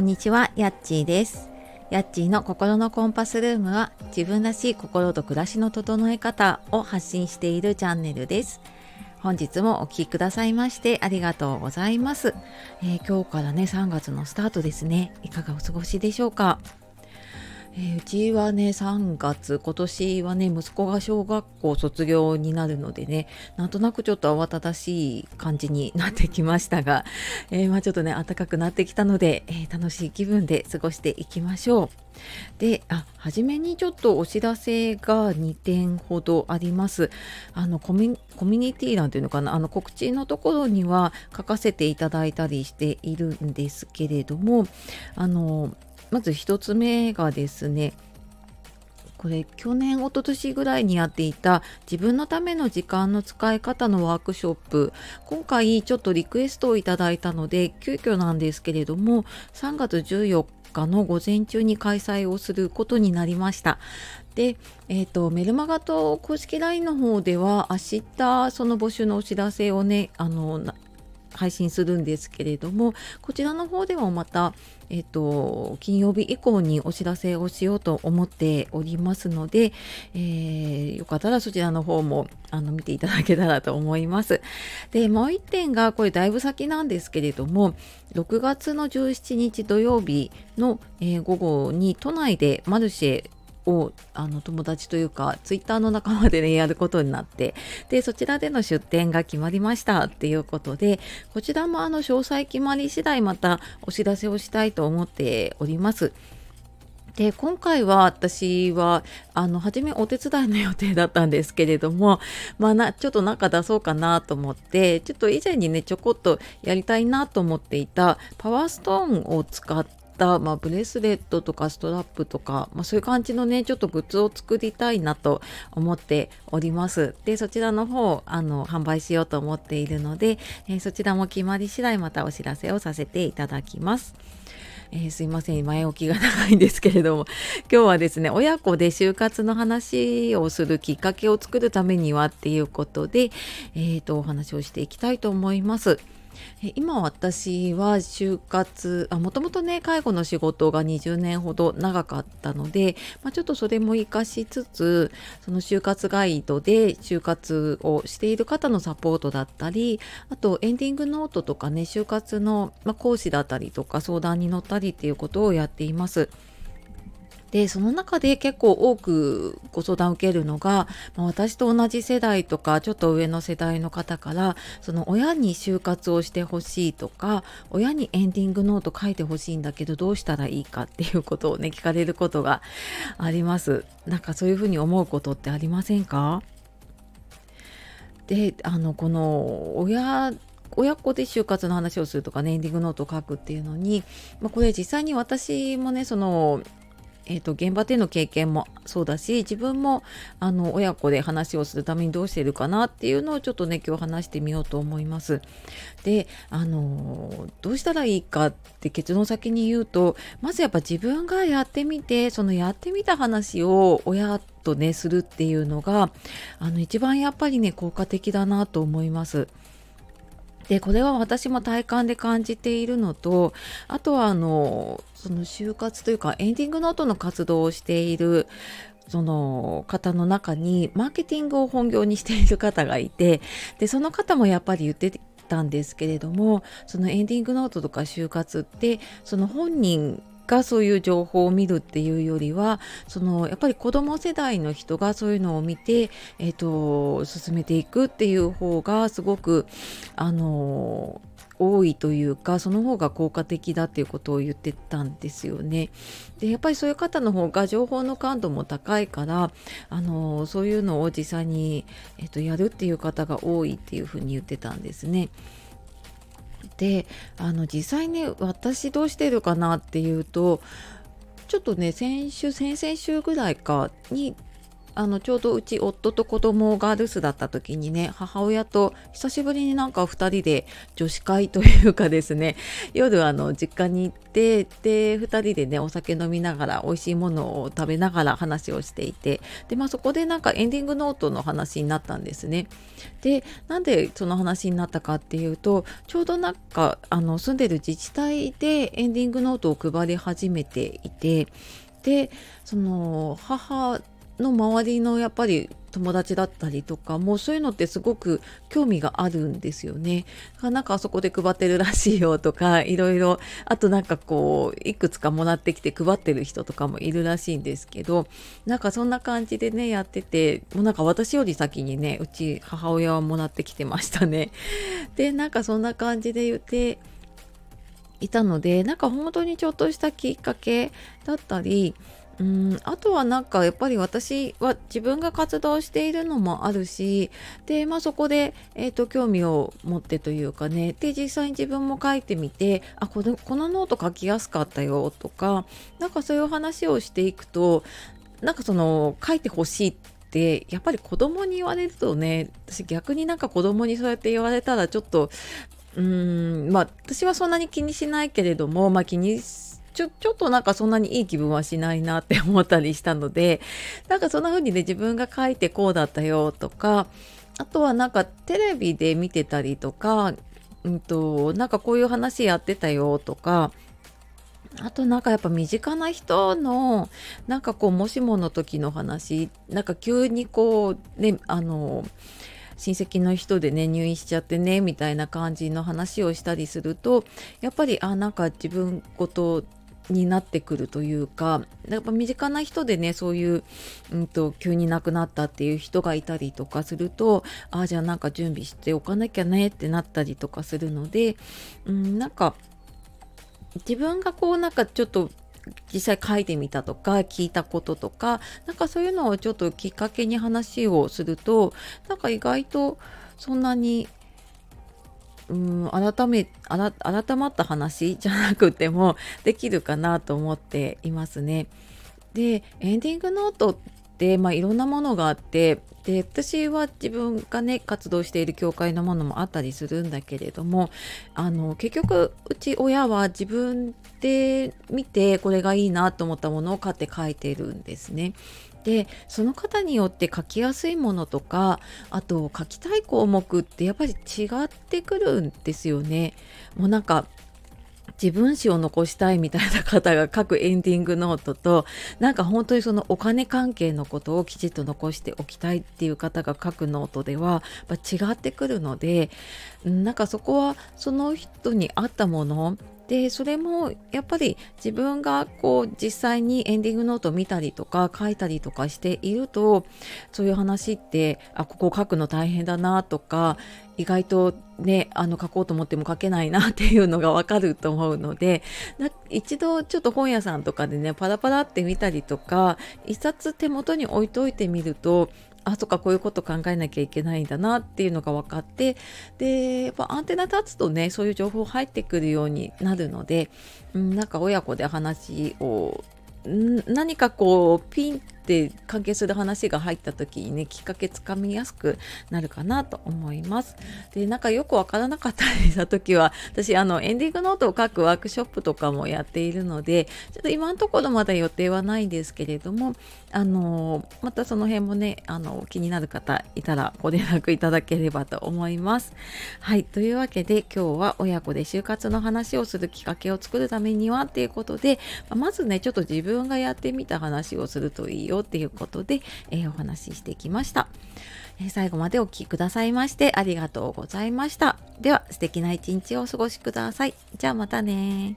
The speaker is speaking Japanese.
こんにちは、やっちーです。やっちーの心のコンパスルームは自分らしい心と暮らしの整え方を発信しているチャンネルです。本日もお聴きくださいましてありがとうございます、えー、今日からね3月のスタートですね。いかがお過ごしでしょうか？えー、うちはね3月今年はね息子が小学校卒業になるのでねなんとなくちょっと慌ただしい感じになってきましたが、えー、まあ、ちょっとね暖かくなってきたので、えー、楽しい気分で過ごしていきましょう。で、あ、初めにちょっとお知らせが2点ほどあります。あのコミュニティ欄というのかな、あの告知のところには書かせていただいたりしているんですけれども、あのまず1つ目がですねこれ去年一昨年ぐらいにやっていた自分のための時間の使い方のワークショップ今回ちょっとリクエストをいただいたので急遽なんですけれども3月14日の午前中に開催をすることになりました。で、えーと、メルマガと公式 LINE の方では明日その募集のお知らせをねあの配信するんですけれどもこちらの方でもまた、えっと、金曜日以降にお知らせをしようと思っておりますので、えー、よかったらそちらの方もあの見ていただけたらと思います。でもう一点がこれだいぶ先なんですけれども6月の17日土曜日の、えー、午後に都内でマルシェをあの友達というかツイッターの仲間でねやることになってでそちらでの出店が決まりましたっていうことでこちらもあの詳細決まり次第またお知らせをしたいと思っております。で今回は私はあの初めお手伝いの予定だったんですけれどもまあなちょっと中出そうかなと思ってちょっと以前にねちょこっとやりたいなと思っていたパワーストーンを使って、まあ、ブレスレットとかストラップとか、まあ、そういう感じのねちょっとグッズを作りたいなと思っております。でそちらの方あの販売しようと思っているので、えー、そちらも決まり次第またお知らせをさせていただきます。えー、すいません。前置きが長いんですけれども。今日はですね親子で就活の話をするきっかけを作るためにはっていうことで、えーとお話をしていきたいと思います。今私は就活もともとね介護の仕事が20年ほど長かったので、まあ、ちょっとそれも活かしつつその就活ガイドで就活をしている方のサポートだったりあとエンディングノートとかね就活の、ま講師だったりとか相談に乗ったりっていうことをやっています。でその中で結構多くご相談を受けるのが、まあ、私と同じ世代とかちょっと上の世代の方からその親に就活をしてほしいとか親にエンディングノート書いてほしいんだけどどうしたらいいかっていうことをね 聞かれることがあります。なんかそういうふうに思うことってありませんか？であのこの親親子で就活の話をするとかねエンディングノートを書くっていうのに、まあ、これ実際に私もねそのえーと、現場での経験もそうだし自分もあの親子で話をするためにどうしてるかなっていうのをちょっとね今日話してみようと思います。であのどうしたらいいかって結論先に言うとまずやっぱ自分がやってみてそのやってみた話を親とねするっていうのがあの一番やっぱりね効果的だなと思います。でこれは私も体感で感じているのとあとはあのその就活というかエンディングノートの活動をしているその方の中にマーケティングを本業にしている方がいてでその方もやっぱり言ってたんですけれどもそのエンディングノートとか就活ってその本人がそういう情報を見るっていうよりはそのやっぱり子ども世代の人がそういうのを見て、えーと、進めていくっていう方がすごくあの多いというかその方が効果的だっていうことを言ってたんですよね。でやっぱりそういう方の方が情報の感度も高いからあのそういうのを実際に、えっと、やるっていう方が多いっていうふうに言ってたんですね。であの実際ね私どうしてるかなっていうとちょっとね先週先々週ぐらいかにあのちょうどうち夫と子供が留守だった時にね母親と久しぶりになんか2人で女子会というかですね 夜あの実家に行ってで2人でねお酒飲みながら美味しいものを食べながら話をしていてでまあそこでなんかエンディングノートの話になったんですね。でなんでその話になったかっていうとちょうどなんかあの住んでる自治体でエンディングノートを配り始めていてでその母の周りのやっぱり友達だったりとかもうそういうのってすごく興味があるんですよね。なんかあそこで配ってるらしいよとか いろいろあとなんかこういくつかもらってきて配ってる人とかもいるらしいんですけどなんかそんな感じでねやっててもうなんか私より先にねうち母親はもらってきてましたね。でなんかそんな感じで言っていたのでなんか本当にちょっとしたきっかけだったりうんあとはなんかやっぱり私は自分が活動しているのもあるしで、まあ、そこで、えーと、興味を持ってというかねで実際に自分も書いてみてあこのこのノート書きやすかったよとかなんかそういう話をしていくとなんかその書いてほしいってやっぱり子供に言われるとね私逆になんか子供にそうやって言われたらちょっとうんまあ私はそんなに気にしないけれどもまあ気にちょちょっとなんかそんなにいい気分はしないなって思ったりしたので なんかそんな風にね自分が書いてこうだったよとかあとはなんかテレビで見てたりとか、うんと、なんかこういう話やってたよとかあとなんかやっぱ身近な人のなんかこうもしもの時の話なんか急にこうねあの親戚の人でね入院しちゃってねみたいな感じの話をしたりするとやっぱりあなんか自分ごとになってくるというかやっぱ身近な人でねそういう、うんと、急に亡くなったっていう人がいたりとかするとああじゃあなんか準備しておかなきゃねってなったりとかするので、うん、なんか自分がこうなんかちょっと実際書いてみたとか聞いたこととかなんかそういうのをちょっときっかけに話をするとなんか意外とそんなにうん改め改まった話じゃなくてもできるかなと思っていますね。でエンディングノートって、まあ、いろんなものがあってで私は自分がね活動している教会のものもあったりするんだけれどもあの結局うち親は自分で見てこれがいいなと思ったものを買って書いてるんですね。でその方によって書きやすいものとかあと書きたい項目ってやっぱり違ってくるんですよね。もうなんか自分史を残したいみたいな方が書くエンディングノートとなんか本当にそのお金関係のことをきちっと残しておきたいっていう方が書くノートではやっぱ違ってくるのでなんかそこはその人に合ったものでそれもやっぱり自分がこう実際にエンディングノートを見たりとか書いたりとかしているとそういう話ってあここ書くの大変だなとか意外とねあの書こうと思っても書けないなっていうのがわかると思うので一度ちょっと本屋さんとかでねパラパラって見たりとか一冊手元に置いといてみるとあそっかこういうこと考えなきゃいけないんだなっていうのが分かってでやっぱアンテナ立つとねそういう情報入ってくるようになるので、うん、なんか親子で話を何かこうピンって関係する話が入った時にねきっかけつかみやすくなるかなと思います。でなんかよくわからなかったりした時は 私あのエンディングノートを書くワークショップとかもやっているのでちょっと今のところまだ予定はないんですけれどもあのまたその辺もねあの気になる方いたらご連絡いただければと思います。はいというわけで今日は親子で就活の話をするきっかけを作るためにはっていうことでまずねちょっと自分がやってみた話をするといいよっていうことで、えー、お話ししてきました、えー、最後までお聴きくださいましてありがとうございました。では素敵な一日をお過ごしください。じゃあまたね